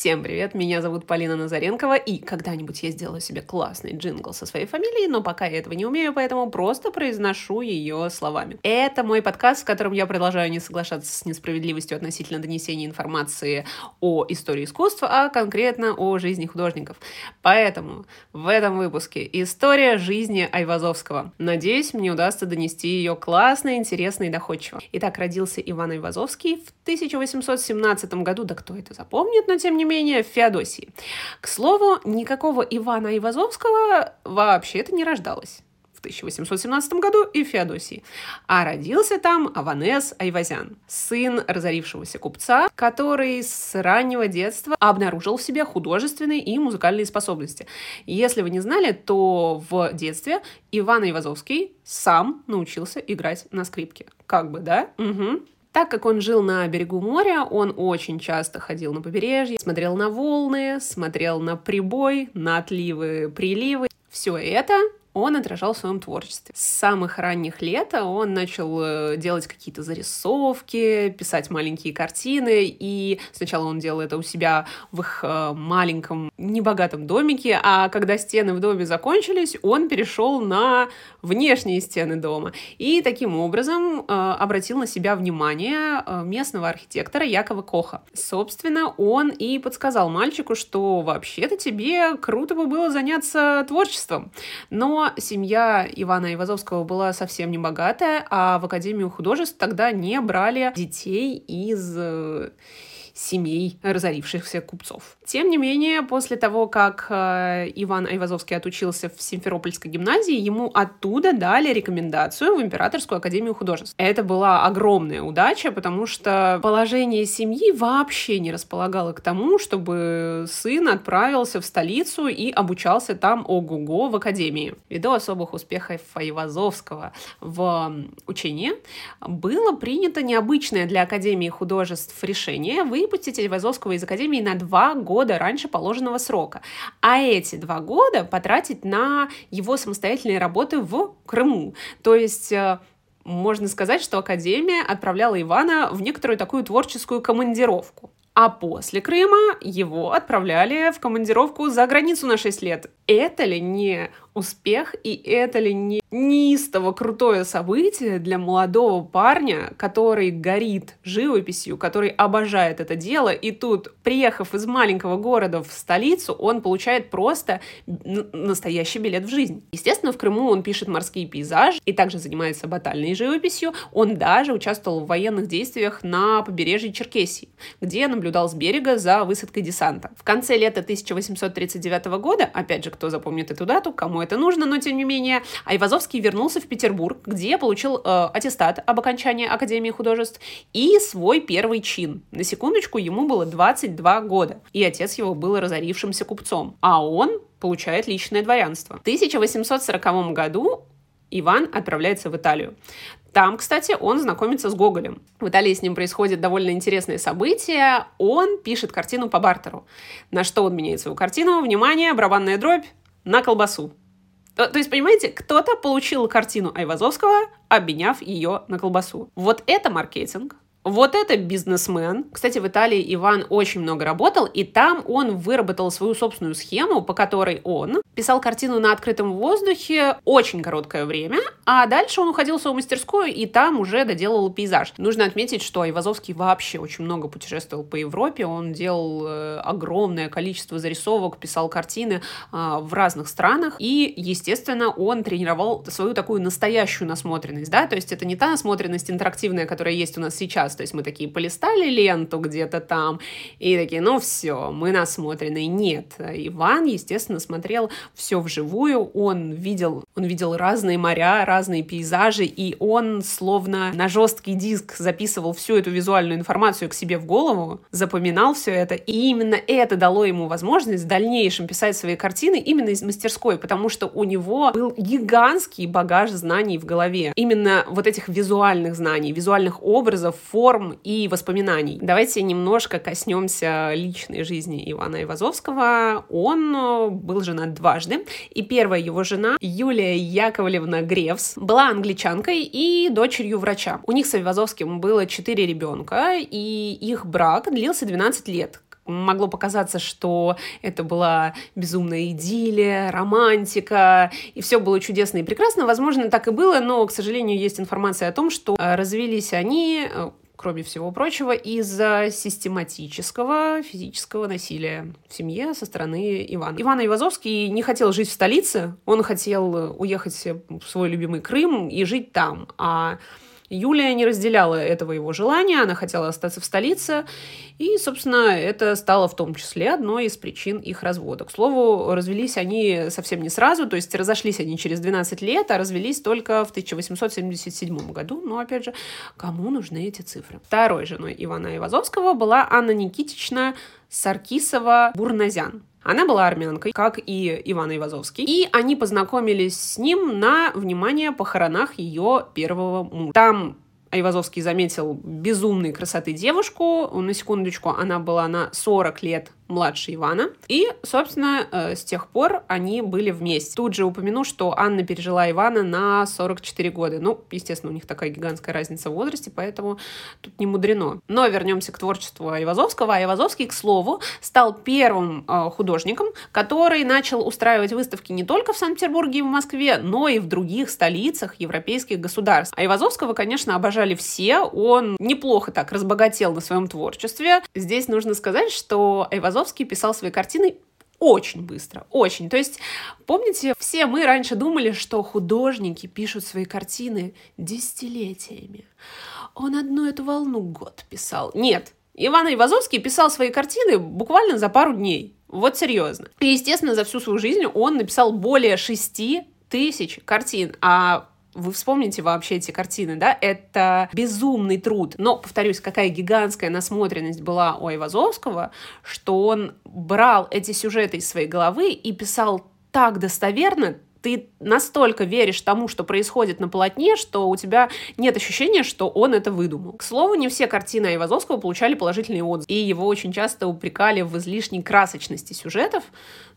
Всем привет, меня зовут Полина Назаренкова, и когда-нибудь я сделаю себе классный джингл со своей фамилией, но пока я этого не умею, поэтому просто произношу ее словами. Это мой подкаст, в котором я продолжаю не соглашаться с несправедливостью относительно донесения информации о истории искусства, а конкретно о жизни художников. Поэтому в этом выпуске история жизни Айвазовского. Надеюсь, мне удастся донести ее классно, интересно и доходчиво. Итак, родился Иван Айвазовский в 1817 году, да кто это запомнит, но тем не менее в Феодосии. К слову, никакого Ивана Ивазовского вообще-то не рождалось в 1817 году и в Феодосии. А родился там Аванес Айвазян, сын разорившегося купца, который с раннего детства обнаружил в себе художественные и музыкальные способности. Если вы не знали, то в детстве Иван Айвазовский сам научился играть на скрипке. Как бы, да? Угу. Так как он жил на берегу моря, он очень часто ходил на побережье, смотрел на волны, смотрел на прибой, на отливы, приливы. Все это он отражал в своем творчестве. С самых ранних лет он начал э, делать какие-то зарисовки, писать маленькие картины, и сначала он делал это у себя в их э, маленьком, небогатом домике, а когда стены в доме закончились, он перешел на внешние стены дома. И таким образом э, обратил на себя внимание местного архитектора Якова Коха. Собственно, он и подсказал мальчику, что вообще-то тебе круто бы было заняться творчеством. Но семья Ивана Ивазовского была совсем не богатая, а в Академию художеств тогда не брали детей из э, семей разорившихся купцов. Тем не менее, после того, как э, Иван Айвазовский отучился в Симферопольской гимназии, ему оттуда дали рекомендацию в Императорскую академию художеств. Это была огромная удача, потому что положение семьи вообще не располагало к тому, чтобы сын отправился в столицу и обучался там ого-го в академии. Ввиду особых успехов Айвазовского в учении, было принято необычное для Академии художеств решение вы выпустить Айвазовского из Академии на два года раньше положенного срока. А эти два года потратить на его самостоятельные работы в Крыму. То есть э, можно сказать, что Академия отправляла Ивана в некоторую такую творческую командировку. А после Крыма его отправляли в командировку за границу на 6 лет. Это ли не успех и это ли не неистово крутое событие для молодого парня, который горит живописью, который обожает это дело, и тут, приехав из маленького города в столицу, он получает просто настоящий билет в жизнь. Естественно, в Крыму он пишет морские пейзажи и также занимается батальной живописью. Он даже участвовал в военных действиях на побережье Черкесии, где наблюдал с берега за высадкой десанта. В конце лета 1839 года, опять же, кто запомнит эту дату, кому это нужно, но тем не менее, Айвазовский вернулся в Петербург, где получил э, аттестат об окончании Академии художеств и свой первый чин. На секундочку, ему было 22 года, и отец его был разорившимся купцом, а он получает личное дворянство. В 1840 году Иван отправляется в Италию. Там, кстати, он знакомится с Гоголем. В Италии с ним происходит довольно интересное событие. Он пишет картину по бартеру. На что он меняет свою картину? Внимание, барабанная дробь на колбасу. То, то есть, понимаете, кто-то получил картину Айвазовского, обменяв ее на колбасу. Вот это маркетинг, вот это бизнесмен. Кстати, в Италии Иван очень много работал, и там он выработал свою собственную схему, по которой он писал картину на открытом воздухе очень короткое время, а дальше он уходил в свою мастерскую и там уже доделал пейзаж. Нужно отметить, что Ивазовский вообще очень много путешествовал по Европе, он делал э, огромное количество зарисовок, писал картины э, в разных странах, и, естественно, он тренировал свою такую настоящую насмотренность, да, то есть это не та насмотренность интерактивная, которая есть у нас сейчас, раз. То есть мы такие полистали ленту где-то там и такие, ну все, мы насмотрены. Нет, Иван, естественно, смотрел все вживую, он видел, он видел разные моря, разные пейзажи, и он словно на жесткий диск записывал всю эту визуальную информацию к себе в голову, запоминал все это, и именно это дало ему возможность в дальнейшем писать свои картины именно из мастерской, потому что у него был гигантский багаж знаний в голове. Именно вот этих визуальных знаний, визуальных образов, форм и воспоминаний. Давайте немножко коснемся личной жизни Ивана Ивазовского. Он э, был женат дважды, и первая его жена, Юлия Яковлевна Гревс, была англичанкой и дочерью врача. У них с Ивазовским было четыре ребенка, и их брак длился 12 лет могло показаться, что это была безумная идиллия, романтика, и все было чудесно и прекрасно. Возможно, так и было, но, к сожалению, есть информация о том, что э, развелись они э, кроме всего прочего, из-за систематического физического насилия в семье со стороны Ивана. Иван Ивазовский не хотел жить в столице, он хотел уехать в свой любимый Крым и жить там, а Юлия не разделяла этого его желания, она хотела остаться в столице, и, собственно, это стало в том числе одной из причин их развода. К слову, развелись они совсем не сразу, то есть разошлись они через 12 лет, а развелись только в 1877 году. Но, опять же, кому нужны эти цифры? Второй женой Ивана Ивазовского была Анна Никитична Саркисова-Бурназян. Она была армянкой, как и Иван Ивазовский, и они познакомились с ним на, внимание, похоронах ее первого мужа. Там Айвазовский заметил безумной красоты девушку. На секундочку, она была на 40 лет младше Ивана. И, собственно, э, с тех пор они были вместе. Тут же упомяну, что Анна пережила Ивана на 44 года. Ну, естественно, у них такая гигантская разница в возрасте, поэтому тут не мудрено. Но вернемся к творчеству Айвазовского. Айвазовский, к слову, стал первым э, художником, который начал устраивать выставки не только в Санкт-Петербурге и в Москве, но и в других столицах европейских государств. Айвазовского, конечно, обожали все. Он неплохо так разбогател на своем творчестве. Здесь нужно сказать, что Айвазовский Айвазовский писал свои картины очень быстро, очень. То есть, помните, все мы раньше думали, что художники пишут свои картины десятилетиями. Он одну эту волну год писал. Нет, Иван Ивазовский писал свои картины буквально за пару дней. Вот серьезно. И, естественно, за всю свою жизнь он написал более шести тысяч картин, а вы вспомните вообще эти картины, да, это безумный труд. Но, повторюсь, какая гигантская насмотренность была у Айвазовского, что он брал эти сюжеты из своей головы и писал так достоверно, ты настолько веришь тому, что происходит на полотне, что у тебя нет ощущения, что он это выдумал. К слову, не все картины Айвазовского получали положительные отзывы, и его очень часто упрекали в излишней красочности сюжетов,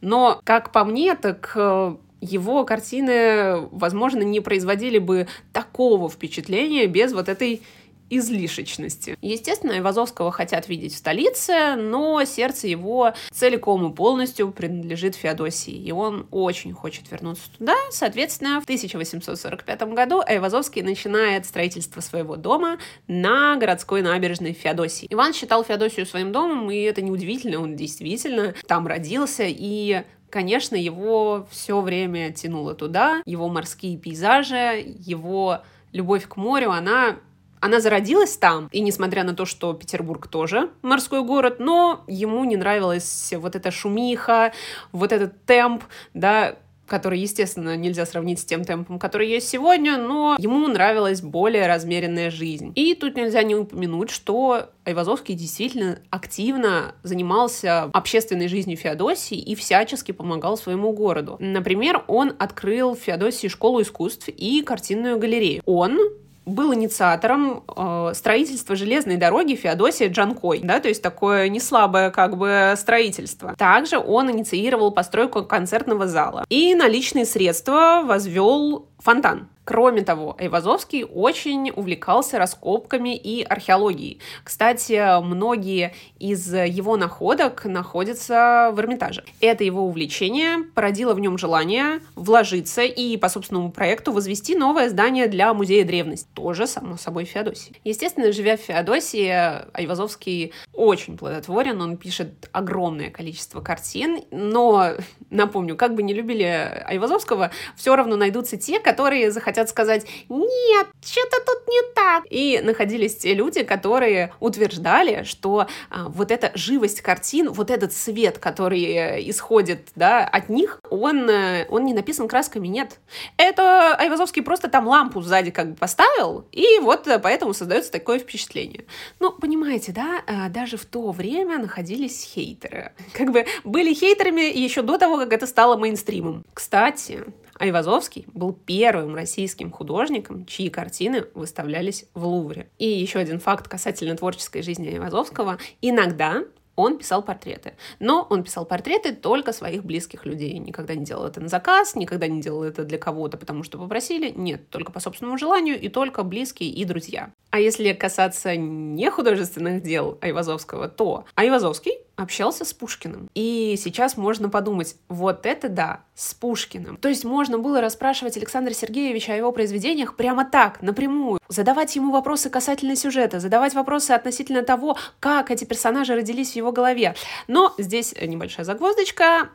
но, как по мне, так э, его картины, возможно, не производили бы такого впечатления без вот этой излишечности. Естественно, Ивазовского хотят видеть в столице, но сердце его целиком и полностью принадлежит Феодосии, и он очень хочет вернуться туда. Соответственно, в 1845 году Айвазовский начинает строительство своего дома на городской набережной Феодосии. Иван считал Феодосию своим домом, и это неудивительно, он действительно там родился, и конечно, его все время тянуло туда, его морские пейзажи, его любовь к морю, она она зародилась там, и несмотря на то, что Петербург тоже морской город, но ему не нравилась вот эта шумиха, вот этот темп, да, который, естественно, нельзя сравнить с тем темпом, который есть сегодня, но ему нравилась более размеренная жизнь. И тут нельзя не упомянуть, что Айвазовский действительно активно занимался общественной жизнью Феодосии и всячески помогал своему городу. Например, он открыл в Феодосии школу искусств и картинную галерею. Он был инициатором э, строительства железной дороги Феодосия Джанкой, да, то есть такое не слабое как бы строительство. Также он инициировал постройку концертного зала и на личные средства возвел фонтан. Кроме того, Айвазовский очень увлекался раскопками и археологией. Кстати, многие из его находок находятся в Эрмитаже. Это его увлечение породило в нем желание вложиться и по собственному проекту возвести новое здание для музея древности. Тоже, само собой, Феодосии. Естественно, живя в Феодосии, Айвазовский очень плодотворен, он пишет огромное количество картин, но, напомню, как бы не любили Айвазовского, все равно найдутся те, которые захотят хотят сказать «нет, что-то тут не так». И находились те люди, которые утверждали, что а, вот эта живость картин, вот этот свет, который э, исходит да, от них, он, э, он не написан красками, нет. Это Айвазовский просто там лампу сзади как бы поставил, и вот э, поэтому создается такое впечатление. Ну, понимаете, да, даже в то время находились хейтеры. Как бы были хейтерами еще до того, как это стало мейнстримом. Кстати, Айвазовский был первым российским художником, чьи картины выставлялись в Лувре. И еще один факт касательно творческой жизни Айвазовского. Иногда он писал портреты. Но он писал портреты только своих близких людей. Никогда не делал это на заказ, никогда не делал это для кого-то, потому что попросили. Нет, только по собственному желанию и только близкие и друзья. А если касаться не художественных дел Айвазовского, то Айвазовский общался с Пушкиным. И сейчас можно подумать, вот это да, с Пушкиным. То есть можно было расспрашивать Александра Сергеевича о его произведениях прямо так, напрямую, задавать ему вопросы касательно сюжета, задавать вопросы относительно того, как эти персонажи родились в его голове. Но здесь небольшая загвоздочка.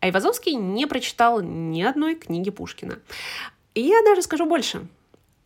Айвазовский не прочитал ни одной книги Пушкина. И я даже скажу больше.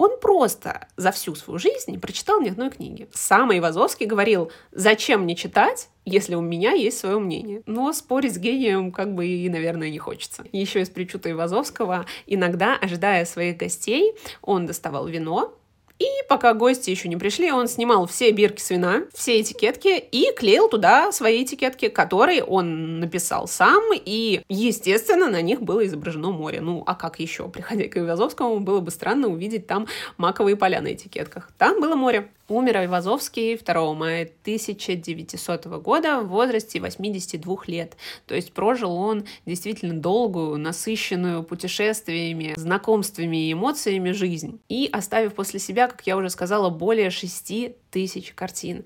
Он просто за всю свою жизнь не прочитал ни одной книги. Сам Ивазовский говорил, зачем мне читать, если у меня есть свое мнение. Но спорить с гением как бы и, наверное, не хочется. Еще из причута Ивазовского, иногда, ожидая своих гостей, он доставал вино, и пока гости еще не пришли, он снимал все бирки с вина, все этикетки и клеил туда свои этикетки, которые он написал сам, и, естественно, на них было изображено море. Ну, а как еще? Приходя к Ивазовскому, было бы странно увидеть там маковые поля на этикетках. Там было море. Умер Айвазовский 2 мая 1900 года в возрасте 82 лет. То есть прожил он действительно долгую, насыщенную путешествиями, знакомствами и эмоциями жизнь. И оставив после себя, как я уже сказала, более 6 тысяч картин.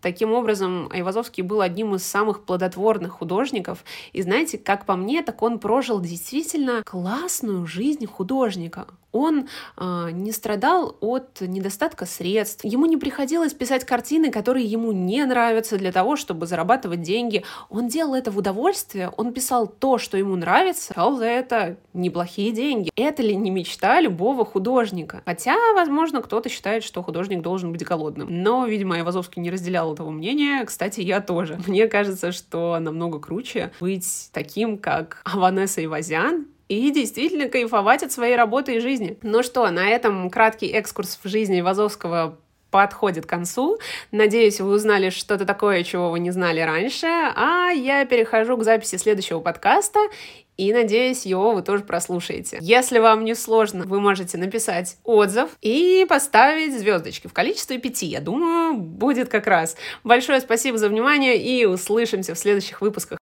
Таким образом, Айвазовский был одним из самых плодотворных художников. И знаете, как по мне, так он прожил действительно классную жизнь художника он э, не страдал от недостатка средств, ему не приходилось писать картины, которые ему не нравятся для того, чтобы зарабатывать деньги. Он делал это в удовольствие, он писал то, что ему нравится, брал за это неплохие деньги. Это ли не мечта любого художника? Хотя, возможно, кто-то считает, что художник должен быть голодным. Но, видимо, Айвазовский не разделял этого мнения. Кстати, я тоже. Мне кажется, что намного круче быть таким, как Аванеса Ивазян, и действительно кайфовать от своей работы и жизни. Ну что, на этом краткий экскурс в жизни Вазовского подходит к концу. Надеюсь, вы узнали что-то такое, чего вы не знали раньше. А я перехожу к записи следующего подкаста и надеюсь, его вы тоже прослушаете. Если вам не сложно, вы можете написать отзыв и поставить звездочки в количестве пяти. Я думаю, будет как раз. Большое спасибо за внимание и услышимся в следующих выпусках.